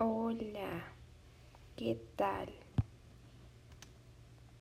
Hola, ¿qué tal?